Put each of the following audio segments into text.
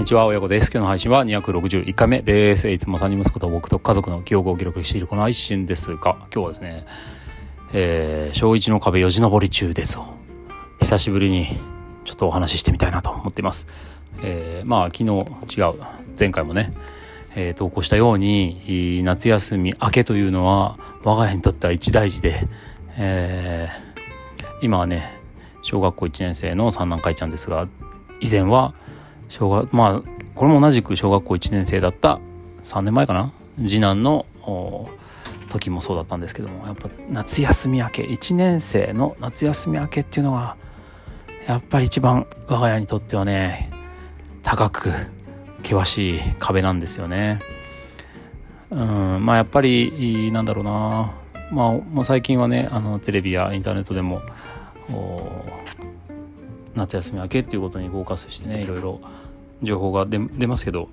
にちは、親子です。今日の配信は261回目です。いつも3人息子と僕と家族の記憶を記録しているこの配信ですが、今日はですね、えー、小1の壁よじ登り中です久しぶりにちょっとお話ししてみたいなと思っています。えー、まあ昨日違う、前回もね、えー、投稿したように夏休み明けというのは我が家にとっては一大事で、えー、今はね小学校1年生の三男会ちゃんですが以前は小学まあこれも同じく小学校1年生だった3年前かな次男の時もそうだったんですけどもやっぱ夏休み明け1年生の夏休み明けっていうのがやっぱり一番我が家にとってはね高く険しい壁なんですよね。うんまあやっぱりなんだろうなまあもう最近はねあのテレビやインターネットでも夏休み明けっていうことにフォーカスしてねい。ろいろ情報が出ますけど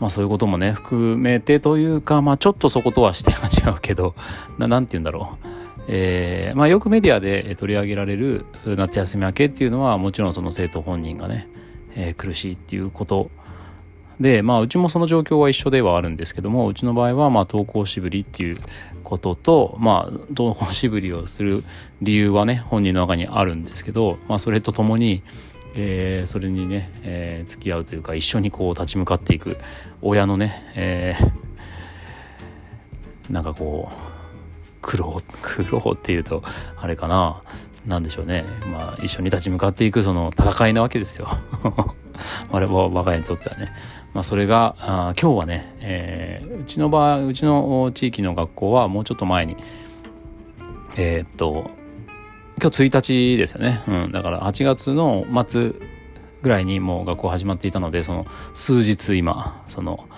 まあそういうこともね含めてというかまあちょっとそことはして は違うけど何て言うんだろう。えーまあ、よくメディアで取り上げられる夏休み明けっていうのはもちろんその生徒本人がね、えー、苦しいっていうことで、まあ、うちもその状況は一緒ではあるんですけどもうちの場合はまあ登校しぶりっていうことと、まあ、登校しぶりをする理由はね本人の中にあるんですけど、まあ、それとともに、えー、それにね、えー、付き合うというか一緒にこう立ち向かっていく親のね、えー、なんかこう苦労苦労っていうとあれかな何でしょうね。まあ一緒に立ち向かっていくその戦いなわけですよ。我々我が家にとってはね。まあそれがあ今日はね、えー、うちの場合うちの地域の学校はもうちょっと前にえー、っと今日1日ですよね、うん、だから8月の末ぐらいにもう学校始まっていたのでその数日今その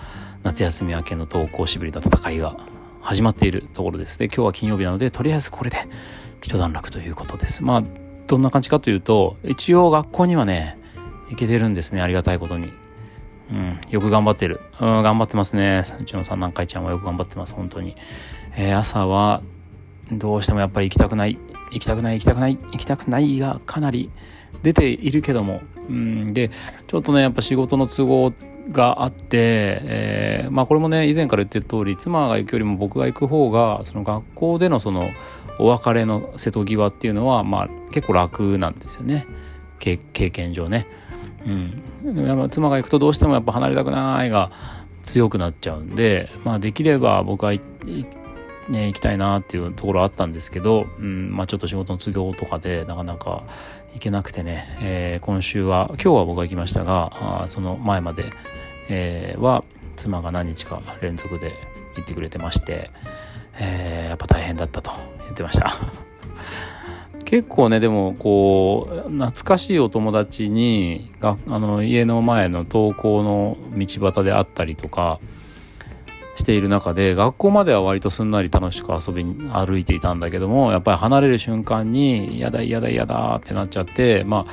夏休み明けの登校しぶりの戦いが始まっているところです。で今日は金曜日なのでとりあえずこれで一段落ということです。まあどんな感じかというと一応学校にはね行けてるんですね。ありがたいことに。うん。よく頑張ってる。うん頑張ってますね。うちの三男会ちゃんはよく頑張ってます。本当に、えー、朝はどうしてもやっぱり行きたくない。行きたくない行きたくない行きたくないがかなり出ているけども、うん、でちょっとねやっぱ仕事の都合があって、えー、まあこれもね以前から言ってる通り妻が行くよりも僕が行く方がその学校でのそのお別れの瀬戸際っていうのはまあ結構楽なんですよね。経験上ね。うん、やっぱ妻が行くとどうしてもやっぱ離れたくないが強くなっちゃうんで、まあ、できれば僕はね、行きたいなっていうところあったんですけど、うん。まあ、ちょっと仕事の都合とかでなかなか行けなくてね、えー、今週は今日は僕が行きましたがあその前まで、えー、は妻が何日か連続で行ってくれてまして、えー、やっぱ大変だったと言ってました。結構ねでもこう懐かしいお友達にがあの家の前の登校の道端であったりとかしている中で学校までは割とすんなり楽しく遊びに歩いていたんだけどもやっぱり離れる瞬間に嫌だ嫌だ嫌だってなっちゃってまあ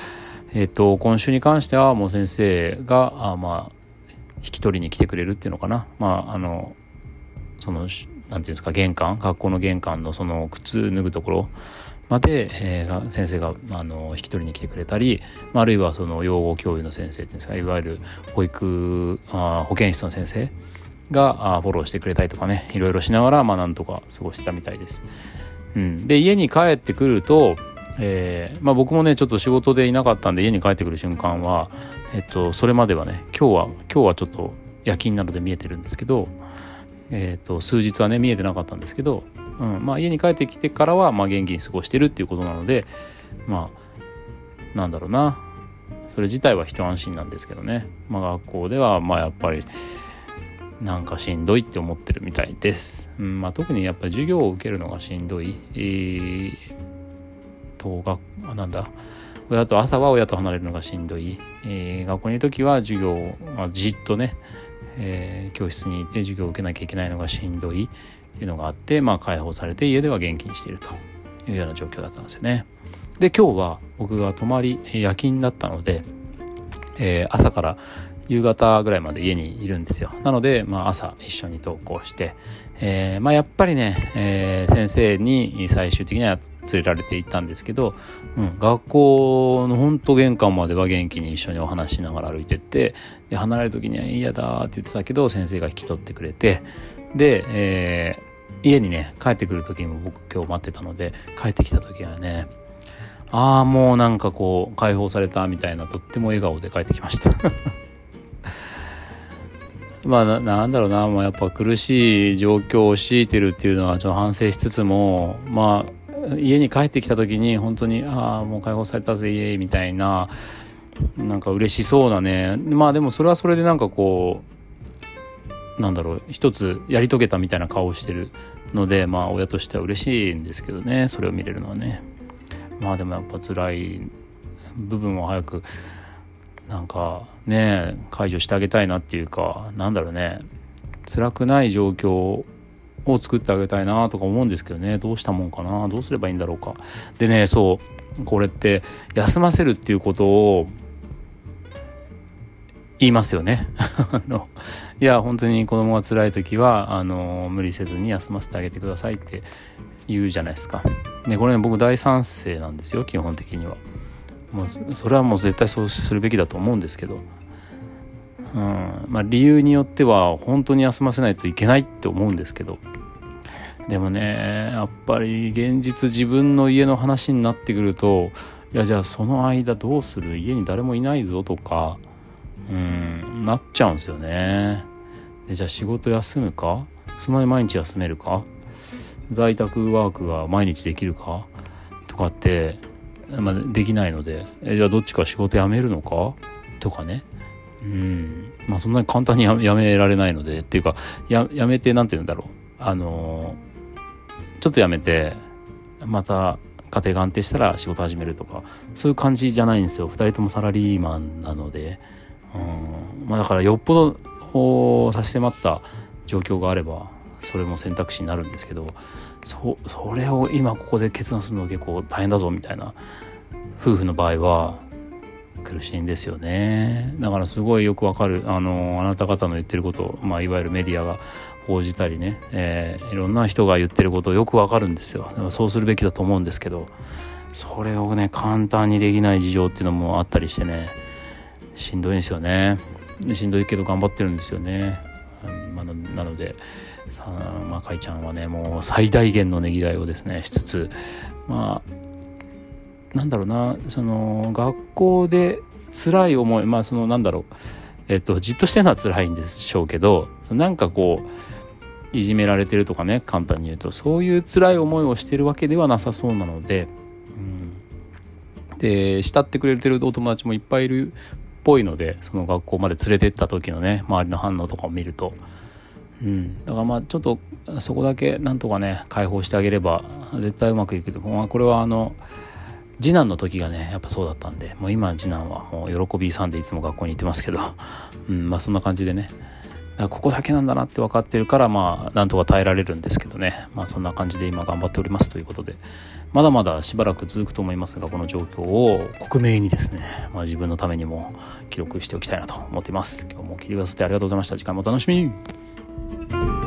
えっ、と今週に関してはもう先生があまあ引き取りに来てくれるっていうのかな。まああのその何て言うんですか玄関学校の玄関のその靴脱ぐところまで、えー、先生があの引き取りに来てくれたり、まあ、あるいはその養護教諭の先生っていうんですかいわゆる保育あ保健室の先生がフォローしてくれたりとかねいろいろしながらまあなんとか過ごしてたみたいです。うん、で家に帰ってくると、えーまあ、僕もねちょっと仕事でいなかったんで家に帰ってくる瞬間は、えっと、それまではね今日は今日はちょっと夜勤なので見えてるんですけど、えっと、数日はね見えてなかったんですけど、うんまあ、家に帰ってきてからはまあ元気に過ごしてるっていうことなのでまあなんだろうなそれ自体は一安心なんですけどね、まあ、学校ではまあやっぱりなんかしんどいって思ってるみたいです。うんまあ、特にやっぱり授業を受けるのがしんどい。えー、と学なんだ？親と朝は親と離れるのがしんどい。えー、学校にいる時は授業を、まあ、じっとね、えー、教室にいて授業を受けなきゃいけないのがしんどいいうのがあって、まあ、解放されて家では元気にしているというような状況だったんですよね。で今日は僕が泊まり夜勤だったので、えー、朝から夕方ぐらいまで家にいるんですよ。なので、まあ、朝一緒に登校して、えー、まあ、やっぱりね、えー、先生に最終的には連れられて行ったんですけど、うん、学校の本当玄関までは元気に一緒にお話しながら歩いてってで離れる時には「嫌だ」って言ってたけど先生が引き取ってくれてで、えー、家にね帰ってくる時にも僕今日待ってたので帰ってきた時はねああもうなんかこう解放されたみたいなとっても笑顔で帰ってきました。まあなんだろうな、まあ、やっぱ苦しい状況を強いてるっていうのはちょっと反省しつつもまあ家に帰ってきた時に本当にああもう解放されたぜイエイみたいななんか嬉しそうなねまあでもそれはそれでなんかこうなんだろう一つやり遂げたみたいな顔をしてるのでまあ親としては嬉しいんですけどねそれを見れるのはね。まあでもやっぱ辛い部分を早くなんかね解除してあげたいなっていうかなんだろうね。辛くない状況を作ってあげたいなとか思うんですけどね。どうしたもんかな。どうすればいいんだろうか。でねそう。これって休ませるっていうことを言いますよね。いや本当に子供が辛い時はあの無理せずに休ませてあげてくださいって言うじゃないですか。でこれね僕大賛成なんですよ基本的には。もうそれはもう絶対そうするべきだと思うんですけど、うん。まあ、理由によっては本当に休ませないといけないって思うんですけど。でもねやっぱり現実自分の家の話になってくるといやじゃあその間どうする？家に誰もいないぞとかうんなっちゃうんですよね。でじゃあ仕事休むか？そんなに毎日休めるか？在宅ワークが毎日できるか？とかってまあ、できないのでえじゃあどっちか仕事辞めるのか？とかね。うん。まあそんなに簡単にやめられないのでっていうかややめて何て言うんだろう。あのちょっとやめてまた家庭が安定したら仕事始めるとかそういう感じじゃないんですよ。2人ともサラリーマンなので。うん。まあだからよっぽど差し迫った状況があればそれも選択肢になるんですけどそそれを今ここで決断するのは結構大変だぞみたいな夫婦の場合は苦しいんですよね。だからすごいよくわかるあのあなた方の言ってること、まあ、いわゆるメディアが報じたりね、えー、いろんな人が言ってることよくわかるんですよ。そうするべきだと思うんですけどそれをね簡単にできない事情っていうのもあったりしてねしんどいんですよね。しんどいけど頑張ってるんですよね、まあ、なのでさあ、まあ、かいちゃんはねもう最大限のねぎらいをですねしつつまあなんだろうなその学校で辛い思いまあそのなんだろうえっとじっとしてるのは辛いんでしょうけどなんかこういじめられてるとかね簡単に言うとそういう辛い思いをしてるわけではなさそうなので、うん、で慕ってくれてるお友達もいっぱいいるぽいのでその学校まで連れてった時のね周りの反応とかを見ると。うん、だからまあちょっとそこだけなんとかね解放してあげれば絶対うまくいくと、まあ、これはあの次男の時がねやっぱそうだったんでもう今次男はもう喜びさんでいつも学校に行ってますけど、うん、まあそんな感じでね。ここだけなんだなって分かってるからまあなんとか耐えられるんですけどね。まあそんな感じで今頑張っております。ということでまだまだしばらく続くと思いますがこの状況を克明にですね、まあ、自分のためにも記録しておきたいなと思っています。今日も聞いてくださってありがとうございました。次回もお楽しみに。